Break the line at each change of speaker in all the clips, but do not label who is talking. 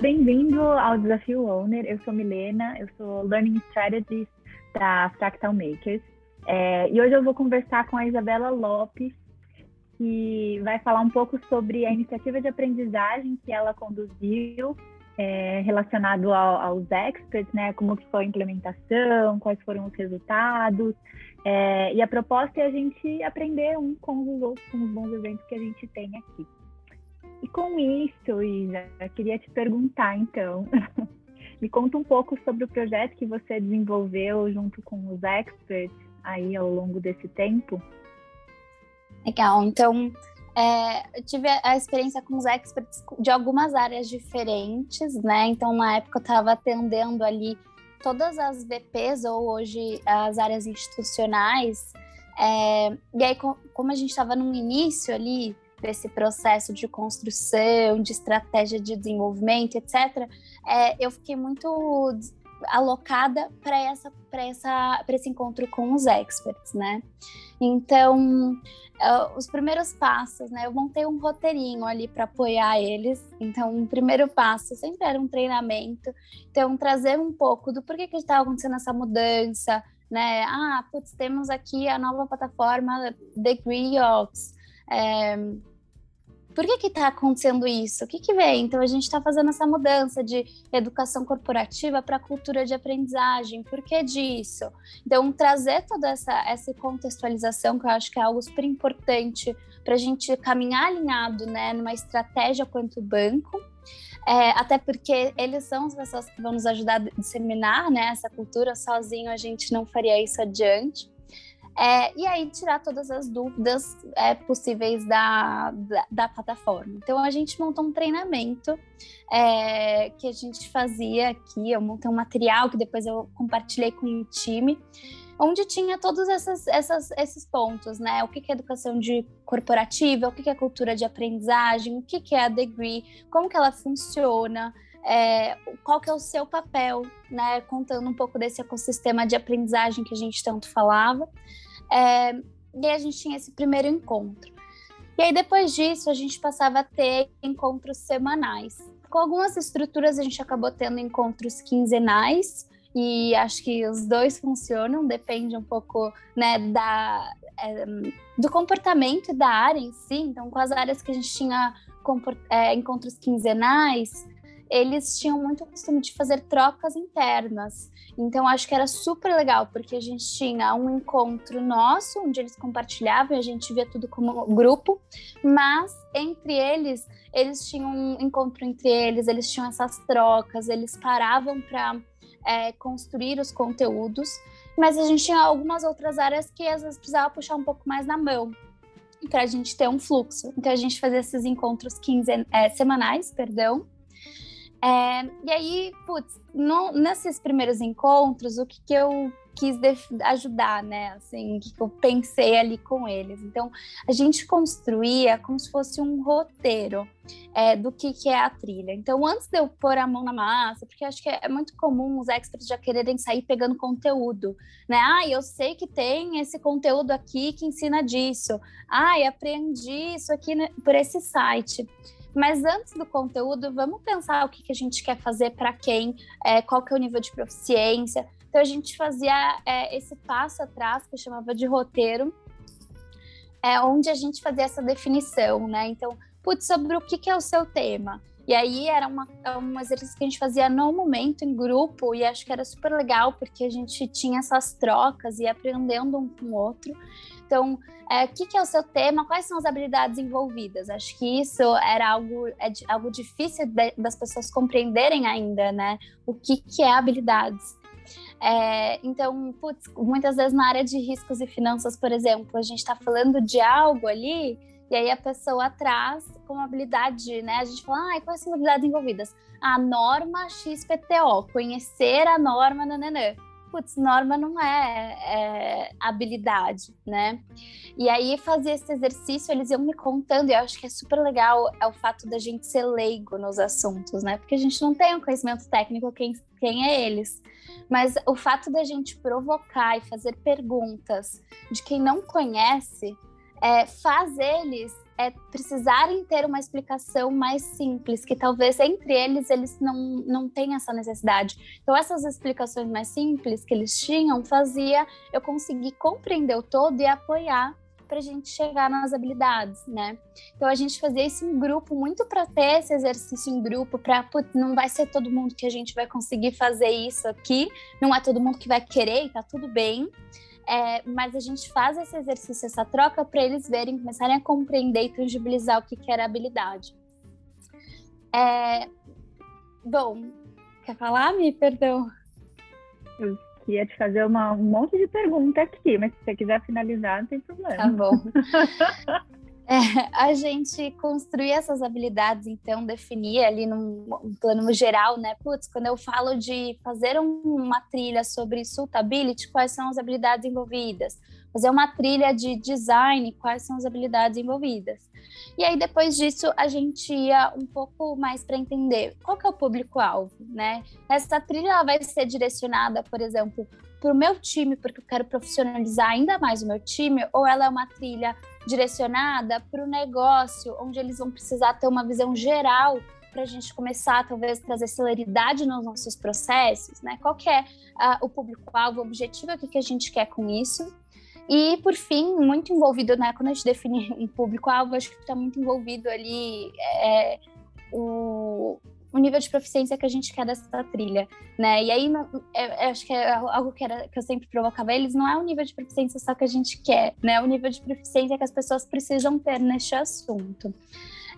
Bem-vindo ao Desafio Owner. Eu sou Milena, eu sou Learning Strategist da Fractal Makers. É, e hoje eu vou conversar com a Isabela Lopes, que vai falar um pouco sobre a iniciativa de aprendizagem que ela conduziu é, relacionado ao, aos experts, né? Como que foi a implementação, quais foram os resultados. É, e a proposta é a gente aprender um com os outros, com os bons eventos que a gente tem aqui. E com isso, Isa, queria te perguntar, então, me conta um pouco sobre o projeto que você desenvolveu junto com os experts aí ao longo desse tempo.
Legal, então é, eu tive a experiência com os experts de algumas áreas diferentes, né? Então, na época, eu estava atendendo ali todas as VPs, ou hoje as áreas institucionais. É, e aí, como a gente estava no início ali desse processo de construção, de estratégia de desenvolvimento, etc., é, eu fiquei muito alocada para essa para essa para esse encontro com os experts, né? Então, uh, os primeiros passos, né? Eu montei um roteirinho ali para apoiar eles. Então, o primeiro passo sempre era um treinamento. Então, trazer um pouco do porquê que está acontecendo essa mudança, né? Ah, putz, temos aqui a nova plataforma DegreeOps. É, por que está acontecendo isso? O que, que vem? Então, a gente está fazendo essa mudança de educação corporativa para cultura de aprendizagem. Por que disso? Então, trazer toda essa, essa contextualização, que eu acho que é algo super importante para a gente caminhar alinhado né, numa estratégia quanto banco. É, até porque eles são as pessoas que vão nos ajudar a disseminar né, essa cultura, sozinho a gente não faria isso adiante. É, e aí tirar todas as dúvidas é, possíveis da, da, da, plataforma. Então a gente montou um treinamento é, que a gente fazia aqui, eu montei um material que depois eu compartilhei com o time, onde tinha todos essas, essas, esses pontos, né? O que é educação de corporativa, o que é cultura de aprendizagem, o que é a degree, como que ela funciona. É, qual que é o seu papel, né? Contando um pouco desse ecossistema de aprendizagem que a gente tanto falava. É, e a gente tinha esse primeiro encontro. E aí depois disso a gente passava a ter encontros semanais. Com algumas estruturas a gente acabou tendo encontros quinzenais e acho que os dois funcionam, depende um pouco né, da, é, do comportamento da área em si. Então, com as áreas que a gente tinha é, encontros quinzenais, eles tinham muito costume de fazer trocas internas. Então, acho que era super legal, porque a gente tinha um encontro nosso, onde eles compartilhavam e a gente via tudo como grupo, mas entre eles, eles tinham um encontro entre eles, eles tinham essas trocas, eles paravam para é, construir os conteúdos, mas a gente tinha algumas outras áreas que às vezes precisava puxar um pouco mais na mão para a gente ter um fluxo. Então a gente fazia esses encontros quinzen é, semanais, perdão, é, e aí, putz, no, nesses primeiros encontros, o que, que eu quis ajudar, né? Assim, o que, que eu pensei ali com eles. Então, a gente construía como se fosse um roteiro é, do que, que é a trilha. Então, antes de eu pôr a mão na massa, porque acho que é, muito comum os experts já quererem sair pegando conteúdo, né? Ah, eu sei que tem esse conteúdo aqui que ensina disso. Ah, aprendi isso aqui por esse site. Mas antes do conteúdo, vamos pensar o que, que a gente quer fazer para quem, é, qual que é o nível de proficiência. Então a gente fazia é, esse passo atrás que eu chamava de roteiro, é, onde a gente fazia essa definição, né? Então, putz, sobre o que, que é o seu tema. E aí era uma, um exercício que a gente fazia no momento, em grupo, e acho que era super legal, porque a gente tinha essas trocas e aprendendo um com o outro. Então, é, o que, que, é o seu tema? Quais são as habilidades envolvidas? Acho que isso era algo, é, algo difícil de, das pessoas compreenderem ainda, né? O que, que é habilidades. É, então, putz, muitas vezes na área de riscos e finanças, por exemplo, a gente está falando de algo ali, e aí a pessoa traz como habilidade, né? A gente fala, ah, quais são as habilidades envolvidas? A norma XPTO, conhecer a norma nananã putz, norma não é, é, habilidade, né? E aí fazer esse exercício, eles iam me contando, e eu acho que é super legal é o fato da gente ser leigo nos assuntos, né? Porque a gente não tem um conhecimento técnico quem, quem é eles. Mas o fato da gente provocar e fazer perguntas de quem não conhece é, faz eles é, precisarem ter uma explicação mais simples, que talvez entre eles eles não, não tenham essa necessidade. Então, essas explicações mais simples que eles tinham fazia eu conseguir compreender o todo e apoiar para a gente chegar nas habilidades, né? Então a gente fazia isso em grupo, muito para ter esse exercício em grupo, para não vai ser todo mundo que a gente vai conseguir fazer isso aqui, não é todo mundo que vai querer, e tá tudo bem. É, mas a gente faz esse exercício, essa troca, para eles verem, começarem a compreender e tangibilizar o que, que era habilidade. É, bom, quer falar, Mi? Perdão.
Eu ia te fazer uma, um monte de pergunta aqui, mas se você quiser finalizar, não tem problema.
Tá bom. É, a gente construir essas habilidades, então, definir ali num um plano geral, né? Putz, quando eu falo de fazer um, uma trilha sobre suitability, quais são as habilidades envolvidas? Fazer uma trilha de design, quais são as habilidades envolvidas? E aí, depois disso, a gente ia um pouco mais para entender qual que é o público-alvo, né? Essa trilha vai ser direcionada, por exemplo, para o meu time, porque eu quero profissionalizar ainda mais o meu time, ou ela é uma trilha direcionada para o negócio, onde eles vão precisar ter uma visão geral para a gente começar, talvez, trazer celeridade nos nossos processos, né? Qual que é uh, o público-alvo, o objetivo, o que, que a gente quer com isso. E, por fim, muito envolvido, né? Quando a gente define um público-alvo, acho que está muito envolvido ali é, o, o nível de proficiência que a gente quer dessa trilha, né? E aí, não, é, eu acho que é algo que, era, que eu sempre provocava eles, não é o nível de proficiência só que a gente quer, né? É o nível de proficiência que as pessoas precisam ter neste assunto.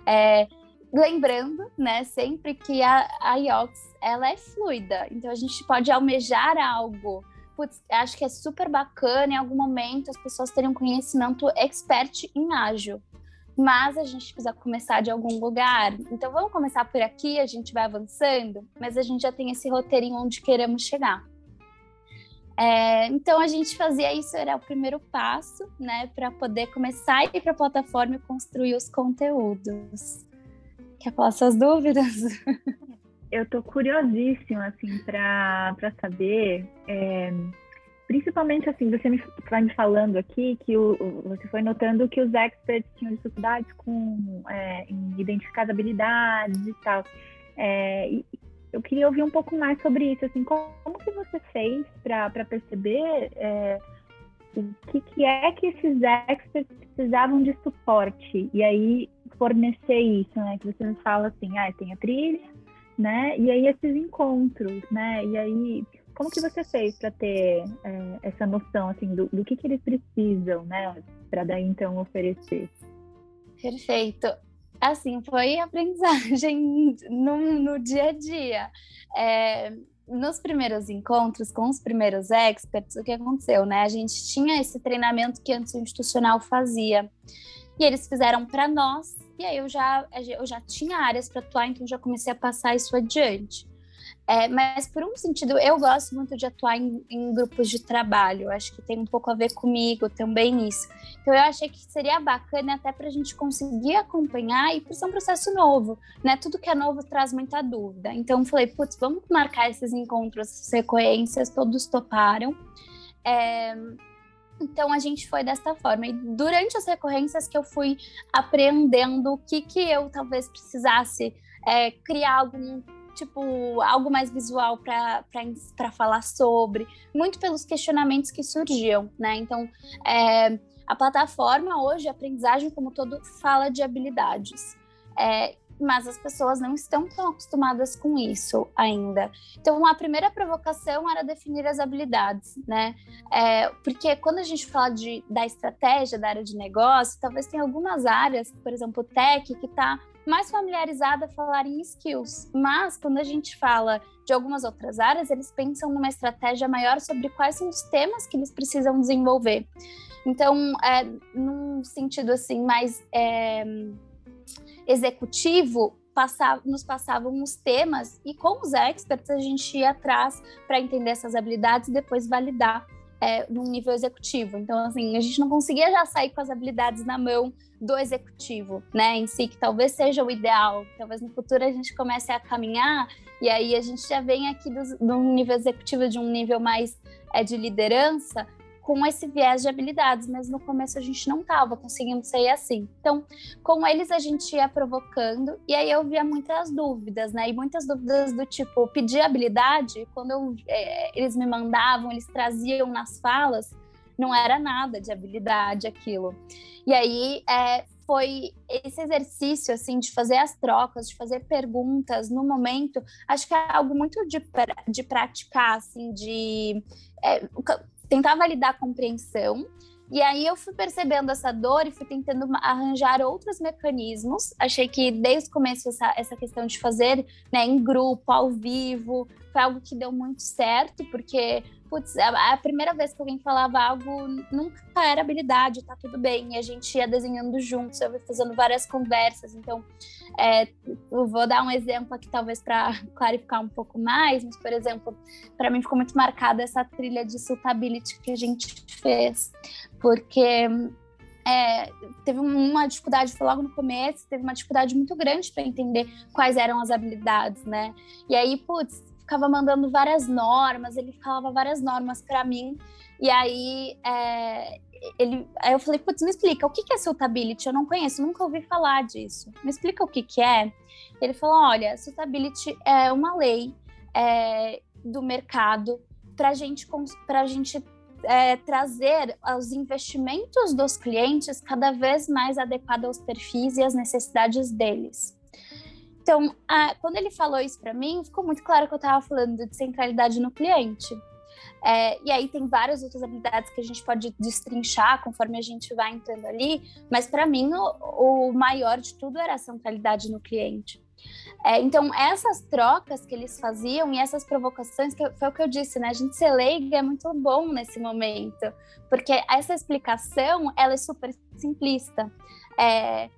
É, lembrando, né, sempre que a, a IOX, ela é fluida, então a gente pode almejar algo Putz, acho que é super bacana em algum momento as pessoas terem um conhecimento expert em ágil mas a gente precisa começar de algum lugar. Então vamos começar por aqui, a gente vai avançando, mas a gente já tem esse roteirinho onde queremos chegar. É, então a gente fazia isso, era o primeiro passo, né, para poder começar a ir para a plataforma e construir os conteúdos. Quer falar suas dúvidas?
Eu tô curiosíssima, assim, para saber. É principalmente assim, você me vai me falando aqui que o, você foi notando que os experts tinham dificuldades com é, em identificar as habilidades e tal. É, e eu queria ouvir um pouco mais sobre isso, assim, como, como que você fez para perceber é, o que, que é que esses experts precisavam de suporte e aí fornecer isso, né? Que você me fala assim, ah, tem a trilha, né? E aí esses encontros, né? E aí como que você fez para ter é, essa noção assim do, do que, que eles precisam, né, para daí então oferecer?
Perfeito. Assim, foi aprendizagem no, no dia a dia. É, nos primeiros encontros com os primeiros experts, o que aconteceu, né? A gente tinha esse treinamento que antes o institucional fazia. E eles fizeram para nós, e aí eu já, eu já tinha áreas para atuar, então já comecei a passar isso adiante. É, mas por um sentido, eu gosto muito de atuar em, em, grupos de trabalho. Acho que tem um pouco a ver comigo também isso. Então eu achei que seria bacana até para a gente conseguir acompanhar e por ser um processo novo, né? Tudo que é novo traz muita dúvida. Então falei, putz, vamos marcar esses encontros, sequências, todos toparam. É, então a gente foi desta forma. E durante as recorrências que eu fui aprendendo o que, que eu talvez precisasse é, criar algum tipo, algo mais visual para falar sobre, muito pelos questionamentos que surgiam, né? Então, é, a plataforma hoje, a aprendizagem como todo, fala de habilidades. É, mas as pessoas não estão tão acostumadas com isso ainda. Então, a primeira provocação era definir as habilidades, né? É, porque quando a gente fala de, da estratégia da área de negócio, talvez tenha algumas áreas, por exemplo, tech, que está mais familiarizada a falar em skills. Mas quando a gente fala de algumas outras áreas, eles pensam numa estratégia maior sobre quais são os temas que eles precisam desenvolver. Então, é, num sentido assim mais é, executivo, passava, nos passavam os temas e com os experts a gente ia atrás para entender essas habilidades e depois validar é, num nível executivo. Então, assim, a gente não conseguia já sair com as habilidades na mão do executivo, né, em si, que talvez seja o ideal. Talvez no futuro a gente comece a caminhar e aí a gente já vem aqui do, do nível executivo, de um nível mais é, de liderança, com esse viés de habilidades, mas no começo a gente não estava conseguindo sair assim. Então, com eles a gente ia provocando, e aí eu via muitas dúvidas, né? E muitas dúvidas do tipo, pedir habilidade, quando eu, é, eles me mandavam, eles traziam nas falas, não era nada de habilidade aquilo. E aí é, foi esse exercício assim de fazer as trocas, de fazer perguntas no momento, acho que é algo muito de, de praticar, assim, de é, tentar validar a compreensão. E aí eu fui percebendo essa dor e fui tentando arranjar outros mecanismos. Achei que desde o começo essa, essa questão de fazer né, em grupo, ao vivo, foi algo que deu muito certo, porque putz, a, a, primeira vez que alguém falava algo nunca era habilidade, tá tudo bem. E a gente ia desenhando juntos, eu ia fazendo várias conversas. Então, é, eu vou dar um exemplo aqui, talvez para clarificar um pouco mais, mas, por exemplo, para mim ficou muito marcada essa trilha de suitability que a gente fez, porque é, teve uma dificuldade, foi logo no começo, teve uma dificuldade muito grande para entender quais eram as habilidades, né? E aí, putz, ficava mandando várias normas, ele falava várias normas para mim. E aí, é, ele, aí eu falei, putz, me explica, o que é suitability? Eu não conheço, nunca ouvi falar disso. Me explica o que, que é. Ele falou, olha, suitability é uma lei é, do mercado para gente, a gente é, trazer os investimentos dos clientes cada vez mais adequados aos perfis e às necessidades deles. Então, a, quando ele falou isso para mim, ficou muito claro que eu estava falando de centralidade no cliente. É, e aí tem várias outras habilidades que a gente pode destrinchar conforme a gente vai entrando ali, mas para mim o, o, maior de tudo era a centralidade no cliente. É, então, essas trocas que eles faziam e essas provocações, que foi o que eu disse, né? A gente ser leiga é muito bom nesse momento, porque essa explicação, ela é super simplista. É,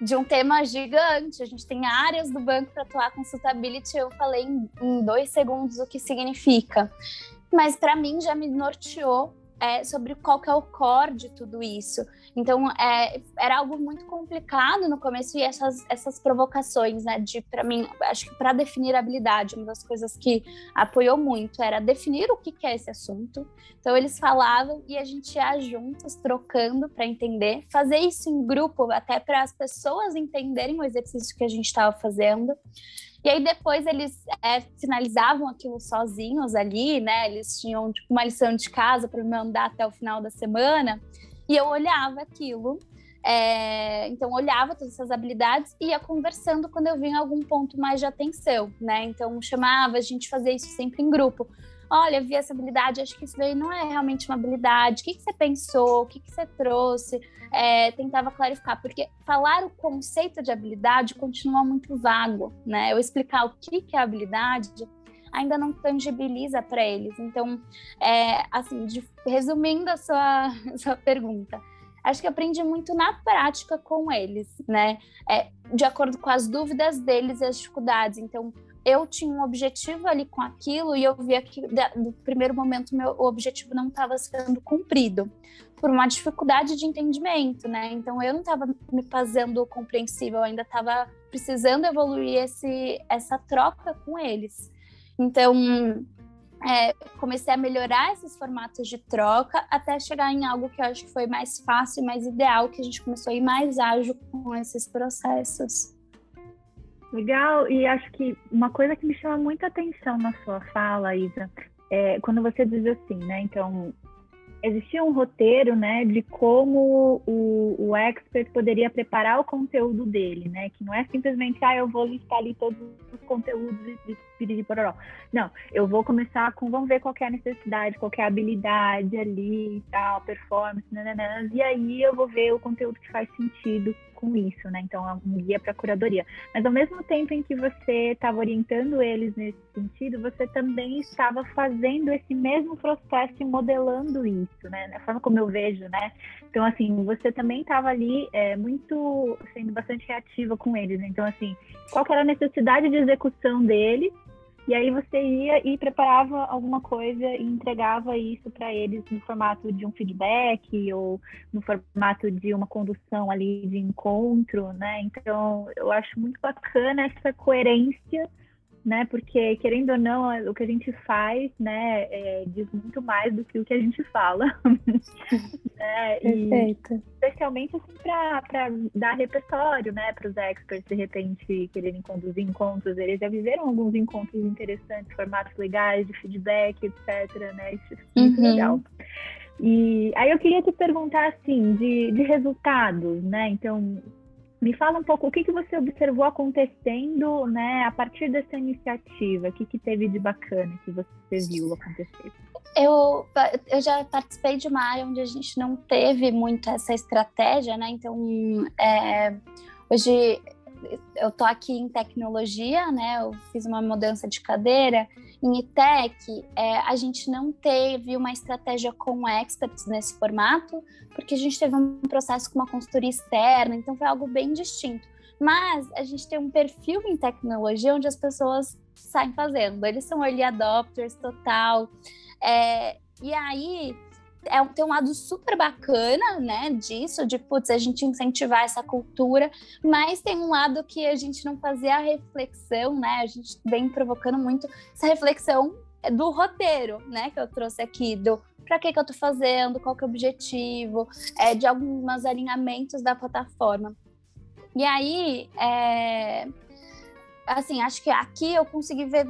de um tema gigante. A gente tem áreas do banco para atuar com suitability. Eu falei em, em dois segundos o que significa. Mas para mim já me norteou é, sobre qual que é o core de tudo isso. Então, é, era algo muito complicado no começo e essas, essas provocações, né, de, para mim, acho que para definir a habilidade, uma das coisas que apoiou muito era definir o que, que é esse assunto. Então, eles falavam e a gente ia juntos, trocando para entender, fazer isso em grupo, até para as pessoas entenderem o exercício que a gente estava fazendo. E aí depois eles é, finalizavam aquilo sozinhos ali, né? Eles tinham tipo, uma lição de casa para me mandar até o final da semana. E eu olhava aquilo. É, então olhava todas essas habilidades e ia conversando quando eu vinha algum ponto mais de atenção, né? Então chamava, a gente fazia isso sempre em grupo olha, vi essa habilidade, acho que isso daí não é realmente uma habilidade. O que, que você pensou? O que, que você trouxe? É, tentava clarificar, porque falar o conceito de habilidade continua muito vago, né? Eu explicar o que, que é habilidade ainda não tangibiliza para eles. Então, é, assim, de, resumindo a sua, sua pergunta, acho que aprendi muito na prática com eles, né? É, de acordo com as dúvidas deles e as dificuldades. Então, eu tinha um objetivo ali com aquilo e eu via que no primeiro momento meu objetivo não estava sendo cumprido por uma dificuldade de entendimento, né? Então eu não estava me fazendo compreensível, ainda estava precisando evoluir esse, essa troca com eles. Então é, comecei a melhorar esses formatos de troca até chegar em algo que eu acho que foi mais fácil e mais ideal, que a gente começou a ir mais ágil com esses processos.
Legal, e acho que uma coisa que me chama muita atenção na sua fala, Isa, é quando você diz assim, né? Então, existia um roteiro, né, de como o, o expert poderia preparar o conteúdo dele, né? Que não é simplesmente, ah, eu vou listar ali todos os conteúdos e pedir pororó. Não, eu vou começar com, vamos ver qual é a necessidade, qual é a habilidade ali e tal, performance, nananã, e aí eu vou ver o conteúdo que faz sentido com isso, né? Então, é um guia para curadoria. Mas ao mesmo tempo em que você estava orientando eles nesse sentido, você também estava fazendo esse mesmo processo e modelando isso, né? Da forma como eu vejo, né? Então, assim, você também estava ali é, muito sendo bastante reativa com eles. Então, assim, qual era a necessidade de execução deles e aí você ia e preparava alguma coisa e entregava isso para eles no formato de um feedback ou no formato de uma condução ali de encontro, né? Então, eu acho muito bacana essa coerência né? Porque, querendo ou não, o que a gente faz, né, é, diz muito mais do que o que a gente fala.
né? Perfeito.
E, especialmente assim, para dar repertório, né, para os experts, de repente, quererem conduzir encontros. Eles já viveram alguns encontros interessantes, formatos legais, de feedback, etc, né? Isso é muito uhum. legal. E aí eu queria te perguntar, assim, de, de resultados, né? Então, me fala um pouco o que, que você observou acontecendo né, a partir dessa iniciativa. O que, que teve de bacana que você viu acontecer?
Eu, eu já participei de uma área onde a gente não teve muito essa estratégia, né? Então, é, hoje eu tô aqui em tecnologia, né? Eu fiz uma mudança de cadeira. Em ITEC, é, a gente não teve uma estratégia com experts nesse formato, porque a gente teve um processo com uma consultoria externa, então foi algo bem distinto. Mas a gente tem um perfil em tecnologia onde as pessoas saem fazendo. Eles são early adopters total. É, e aí é, tem um lado super bacana, né, disso, de, putz, a gente incentivar essa cultura, mas tem um lado que a gente não fazia a reflexão, né, a gente vem provocando muito essa reflexão do roteiro, né, que eu trouxe aqui, do para que que eu tô fazendo, qual que é o objetivo, é, de alguns alinhamentos da plataforma. E aí, é, assim, acho que aqui eu consegui ver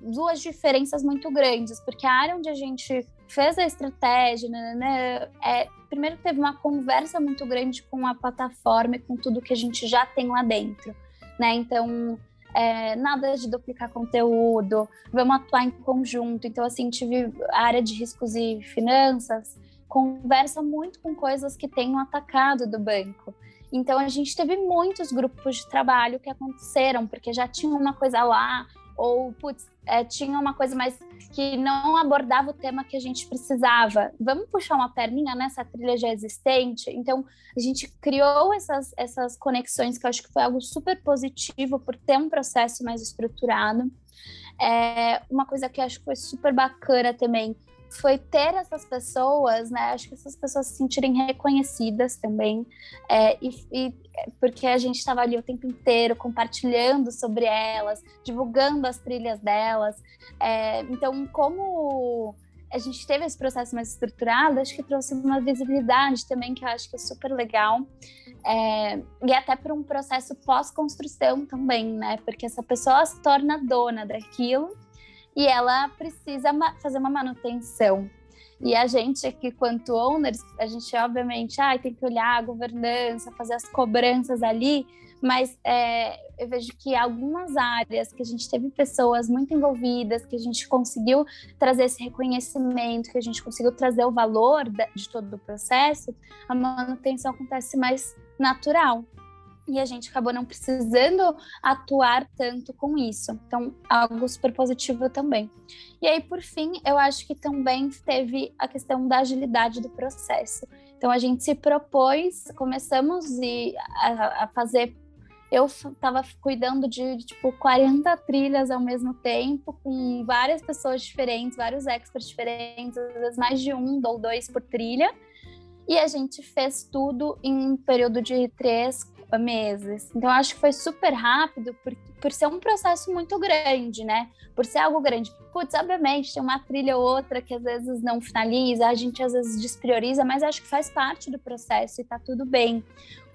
duas diferenças muito grandes, porque a área onde a gente fez a estratégia, né, é, primeiro teve uma conversa muito grande com a plataforma e com tudo que a gente já tem lá dentro, né? Então, é, nada de duplicar conteúdo, vamos atuar em conjunto. Então, assim, tive a área de riscos e finanças, conversa muito com coisas que tem no atacado do banco. Então, a gente teve muitos grupos de trabalho que aconteceram, porque já tinha uma coisa lá, ou putz, é, tinha uma coisa mais que não abordava o tema que a gente precisava. Vamos puxar uma perninha nessa trilha já existente? Então, a gente criou essas, essas conexões que eu acho que foi algo super positivo por ter um processo mais estruturado. É, uma coisa que eu acho que foi super bacana também foi ter essas pessoas, né? Acho que essas pessoas se sentirem reconhecidas também, é, e, e, porque a gente estava ali o tempo inteiro compartilhando sobre elas, divulgando as trilhas delas. É, então, como a gente teve esse processo mais estruturado, acho que trouxe uma visibilidade também que eu acho que é super legal. É, e até para um processo pós-construção também, né? Porque essa pessoa se torna dona daquilo e ela precisa fazer uma manutenção. E a gente aqui, quanto owners, a gente obviamente ah, tem que olhar a governança, fazer as cobranças ali, mas é, eu vejo que algumas áreas que a gente teve pessoas muito envolvidas, que a gente conseguiu trazer esse reconhecimento, que a gente conseguiu trazer o valor de todo o processo, a manutenção acontece mais natural e a gente acabou não precisando atuar tanto com isso. Então, algo super positivo também. E aí, por fim, eu acho que também teve a questão da agilidade do processo. Então, a gente se propôs, começamos a, a fazer. Eu estava cuidando de, de, tipo, 40 trilhas ao mesmo tempo, com várias pessoas diferentes, vários experts diferentes, às vezes mais de um ou dois por trilha. E a gente fez tudo em um período de três, meses. Então, acho que foi super rápido por, por ser um processo muito grande, né? Por ser algo grande. Putz, obviamente, tem uma trilha ou outra que às vezes não finaliza, a gente às vezes desprioriza, mas acho que faz parte do processo e tá tudo bem.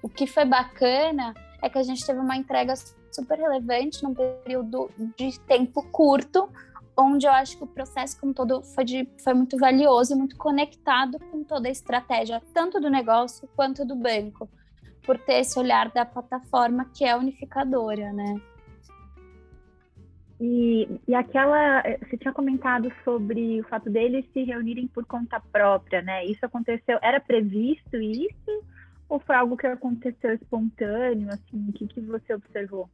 O que foi bacana é que a gente teve uma entrega super relevante num período de tempo curto, onde eu acho que o processo como todo foi, de, foi muito valioso e muito conectado com toda a estratégia, tanto do negócio quanto do banco por ter esse olhar da plataforma que é unificadora, né?
E, e aquela, você tinha comentado sobre o fato deles se reunirem por conta própria, né? Isso aconteceu, era previsto isso? Ou foi algo que aconteceu espontâneo, assim? O que, que você observou?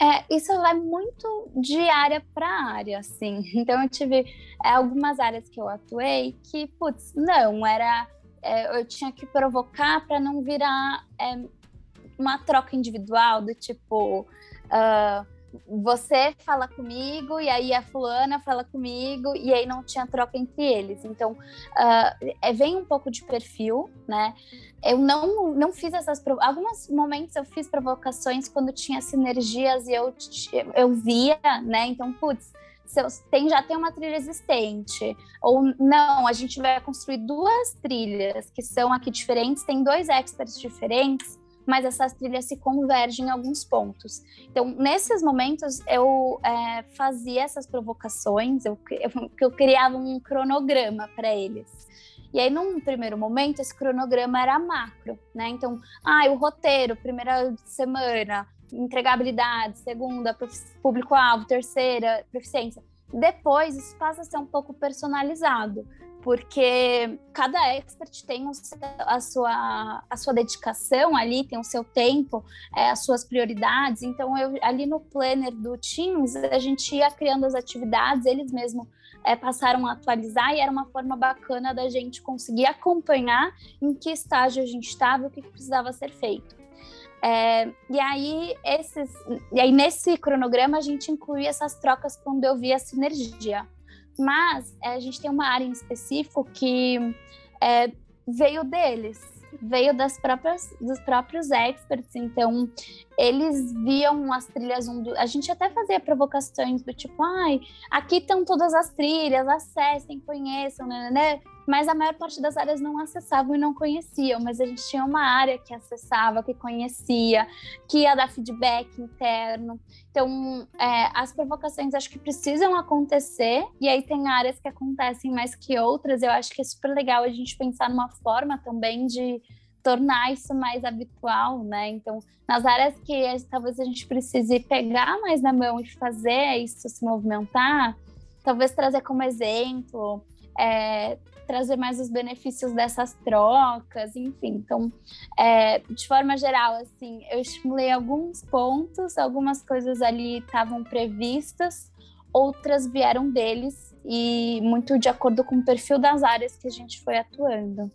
É, isso vai muito de área para área, assim. Então, eu tive é, algumas áreas que eu atuei que, putz, não, era é, eu tinha que provocar para não virar é, uma troca individual do tipo uh, você fala comigo, e aí a fulana fala comigo, e aí não tinha troca entre eles. Então, uh, vem um pouco de perfil, né? Eu não, não fiz essas... Alguns momentos eu fiz provocações quando tinha sinergias e eu, eu via, né? Então, putz, tem, já tem uma trilha existente. Ou não, a gente vai construir duas trilhas que são aqui diferentes, tem dois experts diferentes, mas essas trilhas se convergem em alguns pontos. Então, nesses momentos, eu é, fazia essas provocações, eu, eu, eu criava um cronograma para eles. E aí, num primeiro momento, esse cronograma era macro, né? Então, ah, o roteiro, primeira semana, entregabilidade, segunda, público-alvo, terceira, proficiência. Depois, isso passa a ser um pouco personalizado porque cada expert tem a, sua, a sua dedicação ali, tem o seu tempo, é, as suas prioridades. Então, eu, ali no planner do Teams, a gente ia criando as atividades, eles mesmos é, passaram a atualizar e era uma forma bacana da gente conseguir acompanhar em que estágio a gente estava e o que precisava ser feito. É, e aí esses, e aí nesse cronograma a gente incluía essas trocas quando eu via sinergia. Mas é, a gente tem uma área em específico que é, veio deles, veio das próprias, dos próprios experts. Então, eles viam as trilhas. Um. A gente até fazia provocações do tipo, ai, aqui estão todas as trilhas, acessem, conheçam, né? né, né mas a maior parte das áreas não acessavam e não conheciam, mas a gente tinha uma área que acessava, que conhecia, que ia dar feedback interno. Então, é, as provocações acho que precisam acontecer, e aí tem áreas que acontecem mais que outras. Eu acho que é super legal a gente pensar numa forma também de tornar isso mais habitual, né? Então, nas áreas que talvez a gente precise pegar mais na mão e fazer isso se movimentar, talvez trazer como exemplo, é, trazer mais os benefícios dessas trocas, enfim. Então, é, de forma geral, assim, eu estimulei alguns pontos, algumas coisas ali estavam previstas, outras vieram deles e muito de acordo com o perfil das áreas que a gente foi atuando.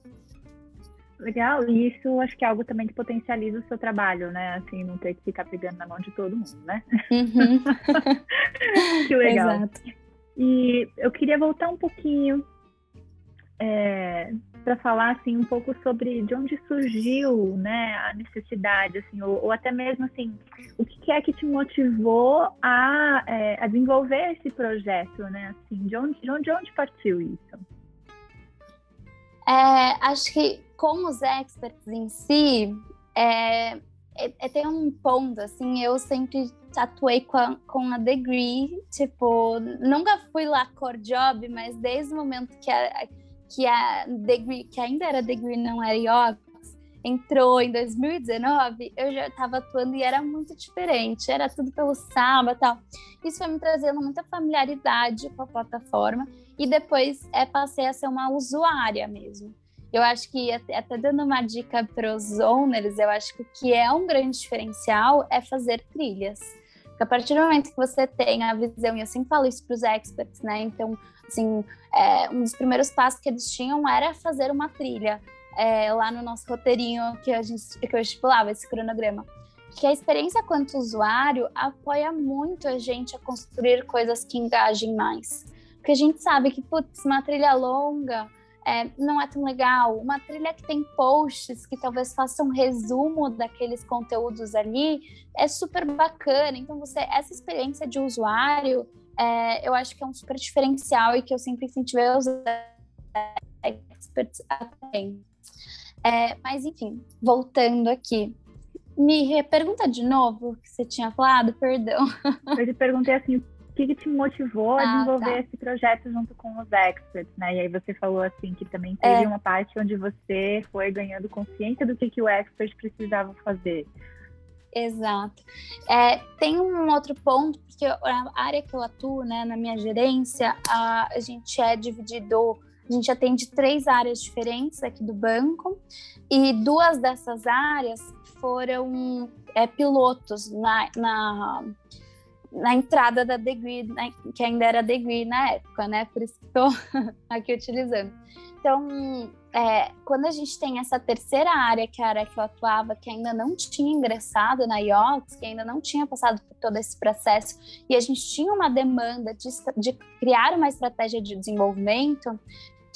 Legal, e isso acho que é algo também que potencializa o seu trabalho, né? Assim, não ter que ficar pegando na mão de todo mundo, né? Uhum. que legal. Exato. E eu queria voltar um pouquinho é, para falar assim um pouco sobre de onde surgiu né a necessidade assim ou, ou até mesmo assim o que é que te motivou a, é, a desenvolver esse projeto né assim de onde de onde, de onde partiu isso?
É, acho que com os experts em si é, é, é, tem um ponto assim eu sempre atuei com a, com a Degree tipo nunca fui lá core job mas desde o momento que a que a que ainda era Degree, não era IOX, entrou em 2019, eu já estava atuando e era muito diferente, era tudo pelo sábado tal. Isso foi me trazendo muita familiaridade com a plataforma e depois é, passei a ser uma usuária mesmo. Eu acho que, até dando uma dica para os owners, eu acho que o que é um grande diferencial é fazer trilhas. Porque a partir do momento que você tem a visão, e eu sempre falo isso para os experts, né? Então, Assim, é, um dos primeiros passos que eles tinham era fazer uma trilha é, lá no nosso roteirinho que a gente que eu estipulava esse cronograma. Que a experiência quanto usuário apoia muito a gente a construir coisas que engajem mais. Porque a gente sabe que, putz, uma trilha longa é, não é tão legal. Uma trilha que tem posts que talvez façam um resumo daqueles conteúdos ali é super bacana. Então, você essa experiência de usuário é, eu acho que é um super diferencial e que eu sempre incentivei os experts a ter. É, mas, enfim, voltando aqui. Me pergunta de novo o que você tinha falado, perdão.
Eu te perguntei assim, que, que te motivou a ah, desenvolver tá. esse projeto junto com os experts, né? E aí você falou assim que também teve é. uma parte onde você foi ganhando consciência do que, que o expert precisava fazer.
Exato. É, tem um outro ponto, porque a área que eu atuo, né, na minha gerência, a, a gente é dividido, a gente atende três áreas diferentes aqui do banco, e duas dessas áreas foram é, pilotos na, na, na, entrada da Degree, né, que ainda era Degree na época, né? Por isso que estou aqui utilizando. Então, é, quando a gente tem essa terceira área, que é a que eu atuava, que ainda não tinha ingressado na IOX, que ainda não tinha passado por todo esse processo, e a gente tinha uma demanda de, de criar uma estratégia de desenvolvimento,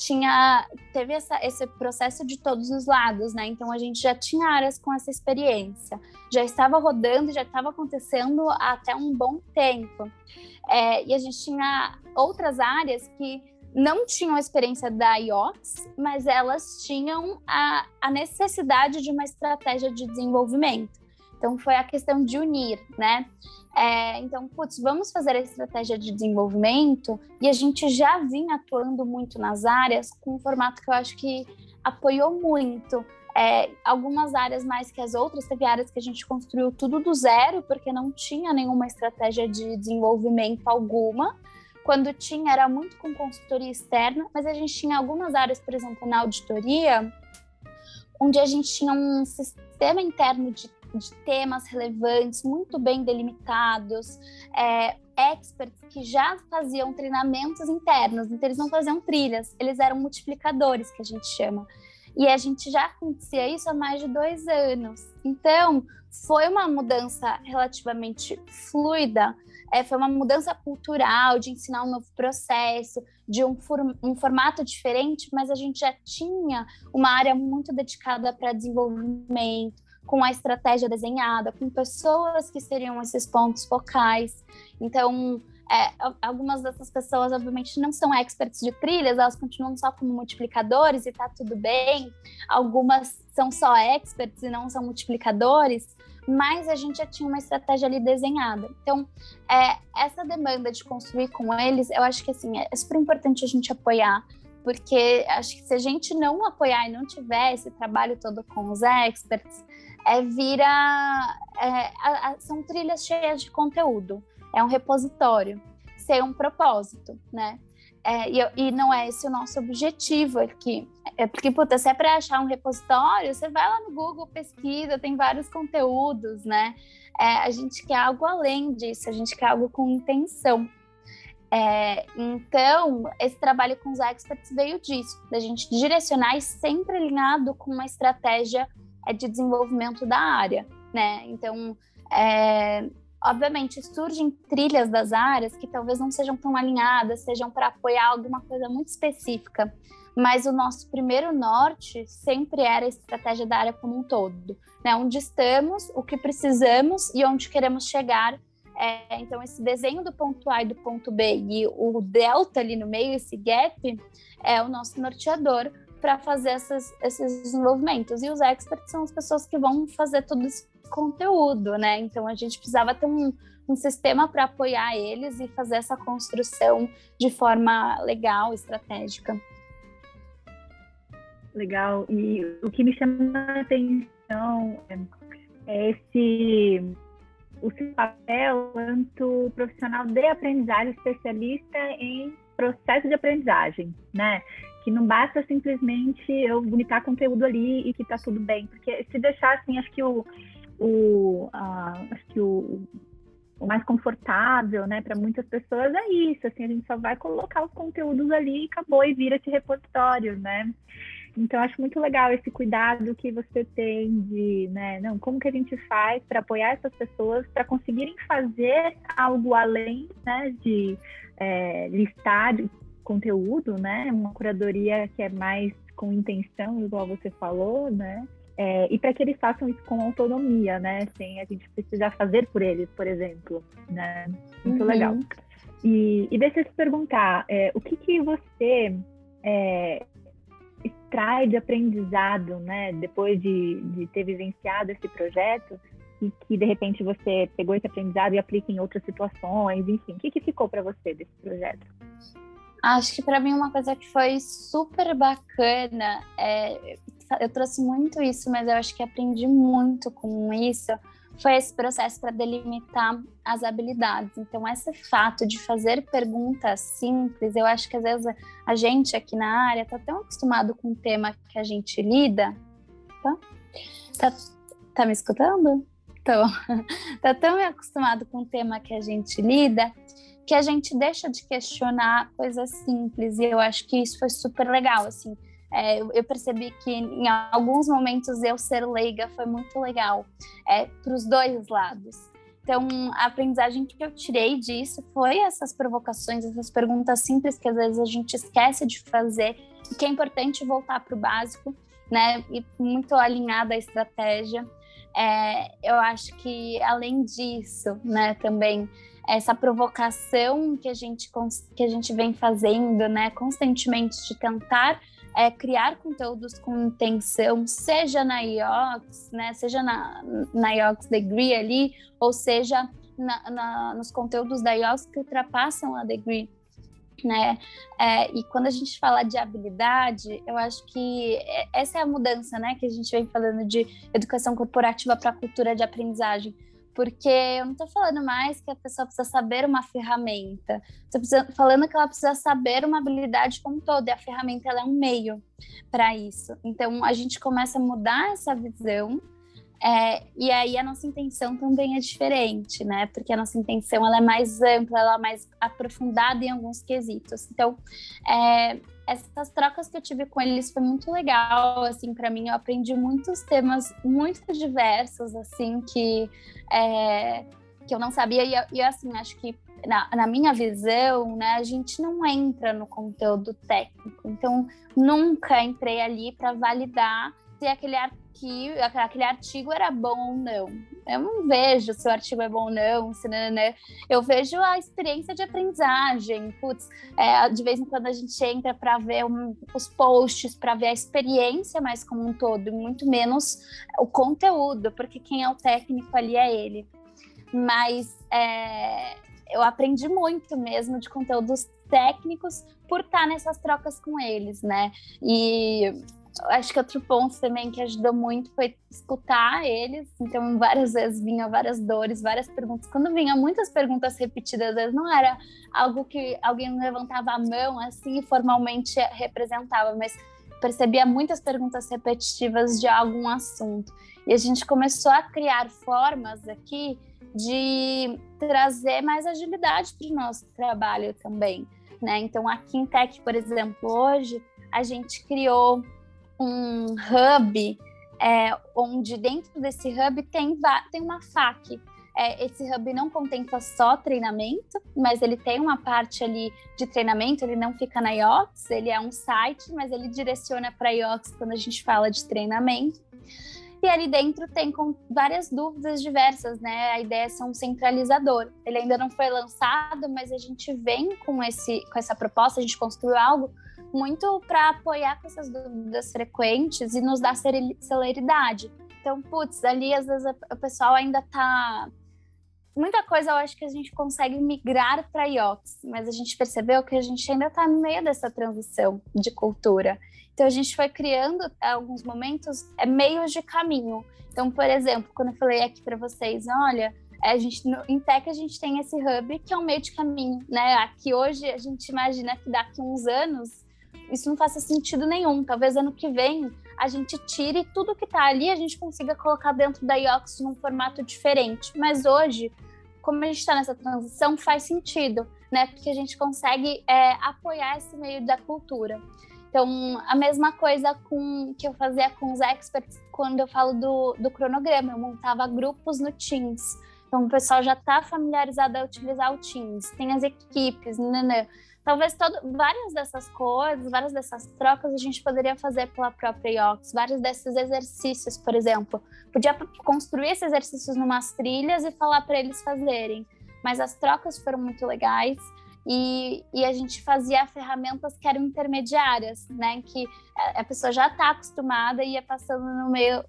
tinha teve essa, esse processo de todos os lados, né? Então a gente já tinha áreas com essa experiência, já estava rodando, já estava acontecendo até um bom tempo. É, e a gente tinha outras áreas que não tinham a experiência da IOX, mas elas tinham a, a necessidade de uma estratégia de desenvolvimento. Então, foi a questão de unir, né? É, então, putz, vamos fazer a estratégia de desenvolvimento e a gente já vinha atuando muito nas áreas com um formato que eu acho que apoiou muito. É, algumas áreas mais que as outras, teve áreas que a gente construiu tudo do zero, porque não tinha nenhuma estratégia de desenvolvimento alguma. Quando tinha, era muito com consultoria externa, mas a gente tinha algumas áreas, por exemplo, na auditoria, onde a gente tinha um sistema interno de, de temas relevantes, muito bem delimitados, é, experts que já faziam treinamentos internos, então eles não faziam trilhas, eles eram multiplicadores, que a gente chama. E a gente já acontecia isso há mais de dois anos. Então, foi uma mudança relativamente fluida, é, foi uma mudança cultural de ensinar um novo processo, de um, for, um formato diferente, mas a gente já tinha uma área muito dedicada para desenvolvimento, com a estratégia desenhada, com pessoas que seriam esses pontos focais. Então, é, algumas dessas pessoas, obviamente, não são experts de trilhas, elas continuam só como multiplicadores e tá tudo bem. Algumas são só experts e não são multiplicadores mas a gente já tinha uma estratégia ali desenhada. Então, é, essa demanda de construir com eles, eu acho que assim, é super importante a gente apoiar, porque acho que se a gente não apoiar e não tiver esse trabalho todo com os experts, é, vira. É, a, a, são trilhas cheias de conteúdo, é um repositório, sem um propósito, né? É, e, e, não é esse o nosso objetivo aqui. É porque, puta, se é para achar um repositório, você vai lá no Google, pesquisa, tem vários conteúdos, né? É, a gente quer algo além disso, a gente quer algo com intenção. É, então, esse trabalho com os experts veio disso, da gente direcionar e sempre alinhado com uma estratégia é, de desenvolvimento da área, né? Então, é, Obviamente, surgem trilhas das áreas que talvez não sejam tão alinhadas, sejam para apoiar alguma coisa muito específica, mas o nosso primeiro norte sempre era a estratégia da área como um todo, né? Onde estamos, o que precisamos e onde queremos chegar. É, então, esse desenho do ponto A e do ponto B e o delta ali no meio, esse gap, é o nosso norteador para fazer essas, esses desenvolvimentos. E os experts são as pessoas que vão fazer tudo isso conteúdo, né? Então a gente precisava ter um, um sistema para apoiar eles e fazer essa construção de forma legal, estratégica.
Legal. E o que me chama a atenção é esse o seu papel enquanto profissional de aprendizagem, especialista em processo de aprendizagem, né? Que não basta simplesmente eu vomitar conteúdo ali e que tá tudo bem, porque se deixar assim, acho que o, o, acho que o, o mais confortável, né, para muitas pessoas é isso, assim, a gente só vai colocar os conteúdos ali e acabou e vira esse repositório, né? Então acho muito legal esse cuidado que você tem de, né, não, como que a gente faz para apoiar essas pessoas para conseguirem fazer algo além, né, de é, listar conteúdo, né, uma curadoria que é mais com intenção, igual você falou, né, é, e para que eles façam isso com autonomia, né? Sem a gente precisar fazer por eles, por exemplo, né? Muito uhum. legal. E, e deixa eu te perguntar, é, o que que você é, extrai de aprendizado, né? Depois de, de ter vivenciado esse projeto e que de repente você pegou esse aprendizado e aplica em outras situações, enfim, o que que ficou para você desse projeto?
Acho que para mim uma coisa que foi super bacana é eu trouxe muito isso, mas eu acho que aprendi muito com isso. Foi esse processo para delimitar as habilidades. Então, esse fato de fazer perguntas simples, eu acho que às vezes a gente aqui na área está tão acostumado com o tema que a gente lida. Tá? Tá, tá me escutando? Tô. tá tão acostumado com o tema que a gente lida que a gente deixa de questionar coisas simples. E eu acho que isso foi super legal, assim É, eu percebi que em alguns momentos eu ser leiga foi muito legal é, para os dois lados. Então, a aprendizagem que eu tirei disso foi essas provocações, essas perguntas simples que às vezes a gente esquece de fazer, e que é importante voltar para o básico, né? E muito alinhada à estratégia. É, eu acho que, além disso, né, também essa provocação que a gente, que a gente vem fazendo, né, constantemente de tentar é, criar conteúdos com intenção, seja na IOX, né, seja na, na IOX Degree ali, ou seja na, na, nos conteúdos da IOX que ultrapassam a Degree, né? É, e quando a gente fala de habilidade, eu acho que essa é a mudança, né, que a gente vem falando de educação corporativa para a cultura de aprendizagem porque eu não estou falando mais que a pessoa precisa saber uma ferramenta, estou falando que ela precisa saber uma habilidade como todo, e a ferramenta é um meio para isso. Então, a gente começa a mudar essa visão, é, e aí a nossa intenção também é diferente, né? Porque a nossa intenção ela é mais ampla, ela é mais aprofundada em alguns quesitos. Então, é, essas trocas que eu tive com eles foi muito legal, assim, para mim. Eu aprendi muitos temas muito diversos, assim, que, é, que eu não sabia, e, e assim, acho que na, na, minha visão, né, a gente não entra no conteúdo técnico, então nunca entrei ali para validar se aquele arquivo, aquele artigo era bom ou não. Eu não vejo se o artigo é bom ou não, se não, não. eu vejo a experiência de aprendizagem. Putz, é, de vez em quando a gente entra para ver um, os posts, para ver a experiência mais como um todo, muito menos o conteúdo, porque quem é o técnico ali é ele. Mas é, eu aprendi muito mesmo de conteúdos técnicos por estar nessas trocas com eles, né? E acho que outro ponto também que ajudou muito foi escutar eles. Então, várias vezes vinham várias dores, várias perguntas. Quando vinha muitas perguntas repetidas, às vezes não era algo que alguém levantava a mão assim e formalmente representava, mas percebia muitas perguntas repetitivas de algum assunto. E a gente começou a criar formas aqui de trazer mais agilidade para o nosso trabalho também. Né? Então, em Tech, por exemplo, hoje a gente criou um hub é, onde dentro desse hub tem, tem uma FAQ. É, esse hub não contempla só treinamento, mas ele tem uma parte ali de treinamento, ele não fica na IOX, ele é um site, mas ele direciona para a IOX quando a gente fala de treinamento. E ali dentro tem várias dúvidas diversas, né? A ideia é ser um centralizador. Ele ainda não foi lançado, mas a gente vem com, esse, com essa proposta, a gente construiu algo muito para apoiar com essas dúvidas frequentes e nos dar celeridade. Então, putz, ali às vezes o pessoal ainda tá. Muita coisa eu acho que a gente consegue migrar para IOX, mas a gente percebeu que a gente ainda está no meio dessa transição de cultura. Então a gente foi criando alguns momentos é, meios de caminho. Então, por exemplo, quando eu falei aqui para vocês, olha, a gente no, em Tech a gente tem esse hub que é um meio de caminho, né? Aqui hoje a gente imagina que daqui uns anos isso não faça sentido nenhum. Talvez ano que vem a gente tire tudo que está ali, a gente consiga colocar dentro da IOX num formato diferente. Mas hoje, como a gente está nessa transição, faz sentido, né? Porque a gente consegue é, apoiar esse meio da cultura. Então, a mesma coisa com que eu fazia com os experts quando eu falo do, do cronograma, eu montava grupos no Teams. Então, o pessoal já está familiarizado a utilizar o Teams, tem as equipes, né? Talvez todo, várias dessas coisas, várias dessas trocas a gente poderia fazer pela própria IOX, vários desses exercícios, por exemplo. Podia construir esses exercícios numas trilhas e falar para eles fazerem. Mas as trocas foram muito legais e, e, a gente fazia ferramentas que eram intermediárias, né? Que a pessoa já está acostumada e ia passando no meio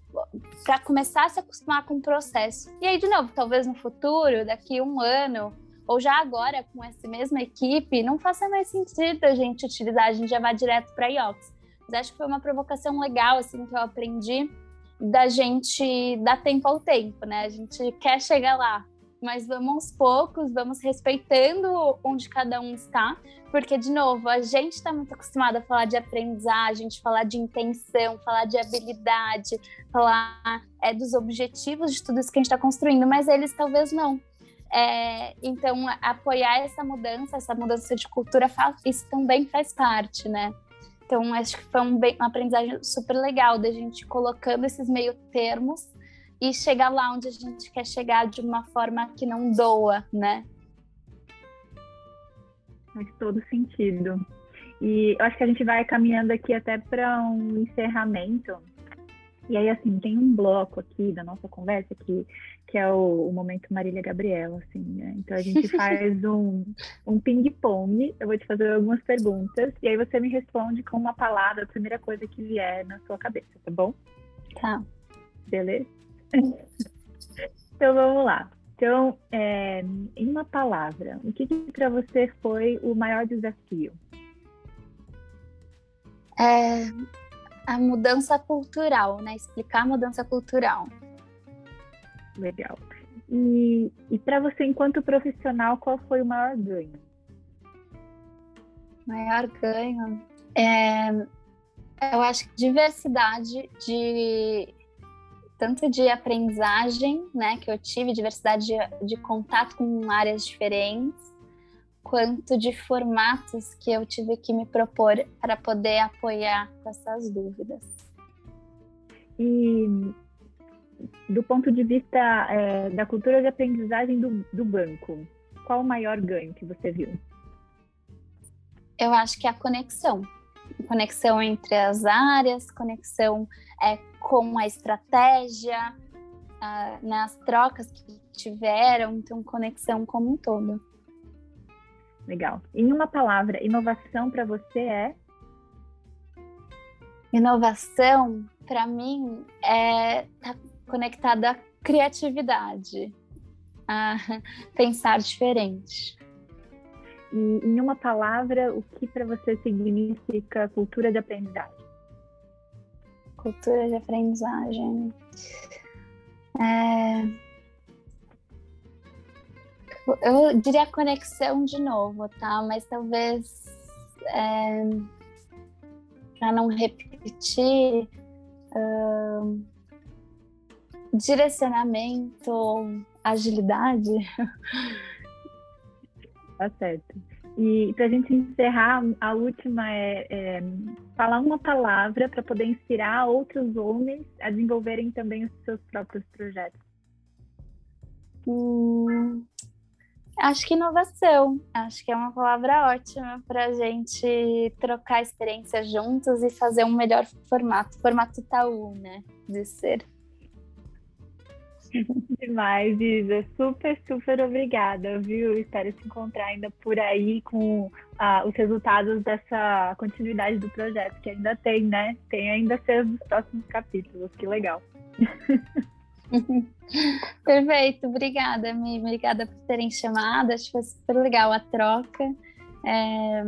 para começar a se acostumar com o processo. E aí, de novo, talvez no futuro, daqui um ano, ou já agora com essa mesma equipe, não faça mais sentido a gente utilizar, a gente já vai direto para IOX. Mas acho que foi uma provocação legal, assim, que eu aprendi da gente dar tempo ao tempo, né? A gente quer chegar lá, mas vamos aos poucos, vamos respeitando onde cada um está, porque, de novo, a gente está muito acostumado a falar de aprendizagem, de falar de intenção, falar de habilidade, falar é, dos objetivos de tudo isso que a gente está construindo, mas eles talvez não. É, então, apoiar essa mudança, essa mudança de cultura, isso também faz parte, né? Então, acho que foi um, bem, uma aprendizagem super legal da gente colocando esses meio termos e chegar lá onde a gente quer chegar de uma forma que não doa, né?
Faz todo sentido. E eu acho que a gente vai caminhando aqui até para um encerramento. E aí, assim, tem um bloco aqui da nossa conversa que, que é o, o momento Marília Gabriela, assim, né? Então a gente faz um, um ping-pong. Eu vou te fazer algumas perguntas e aí você me responde com uma palavra, a primeira coisa que vier na sua cabeça, tá bom?
Tá.
Beleza? então vamos lá. Então, é, em uma palavra, o que, que para você foi o maior desafio?
É a mudança cultural, né? Explicar a mudança cultural.
Legal. E, e para você, enquanto profissional, qual foi o maior ganho?
Maior ganho? É, eu acho que diversidade de tanto de aprendizagem, né, que eu tive, diversidade de, de contato com áreas diferentes, quanto de formatos que eu tive que me propor para poder apoiar essas dúvidas.
E do ponto de vista é, da cultura de aprendizagem do, do banco, qual o maior ganho que você viu?
Eu acho que é a conexão. Conexão entre as áreas, conexão é, com a estratégia, uh, nas trocas que tiveram, então conexão como um todo.
Legal. Em uma palavra, inovação para você é?
Inovação, para mim, é tá conectada à criatividade, a pensar diferente.
E em uma palavra, o que para você significa cultura de aprendizagem?
Cultura de aprendizagem. É... Eu diria conexão de novo, tá? Mas talvez é... para não repetir, uh... direcionamento, agilidade.
Tá certo. E para a gente encerrar, a última é, é falar uma palavra para poder inspirar outros homens a desenvolverem também os seus próprios projetos.
Hum, acho que inovação. Acho que é uma palavra ótima para a gente trocar experiências juntos e fazer um melhor formato, formato Itaú, né, de ser.
Demais, Isa. Super, super obrigada, viu? Espero te encontrar ainda por aí com ah, os resultados dessa continuidade do projeto, que ainda tem, né? Tem ainda ser dos próximos capítulos. Que legal.
Perfeito, obrigada, Mi. Obrigada por terem chamado. Acho que foi super legal a troca. É,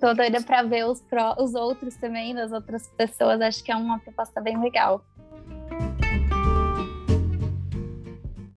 tô doida para ver os, os outros também, das outras pessoas. Acho que é uma proposta bem legal.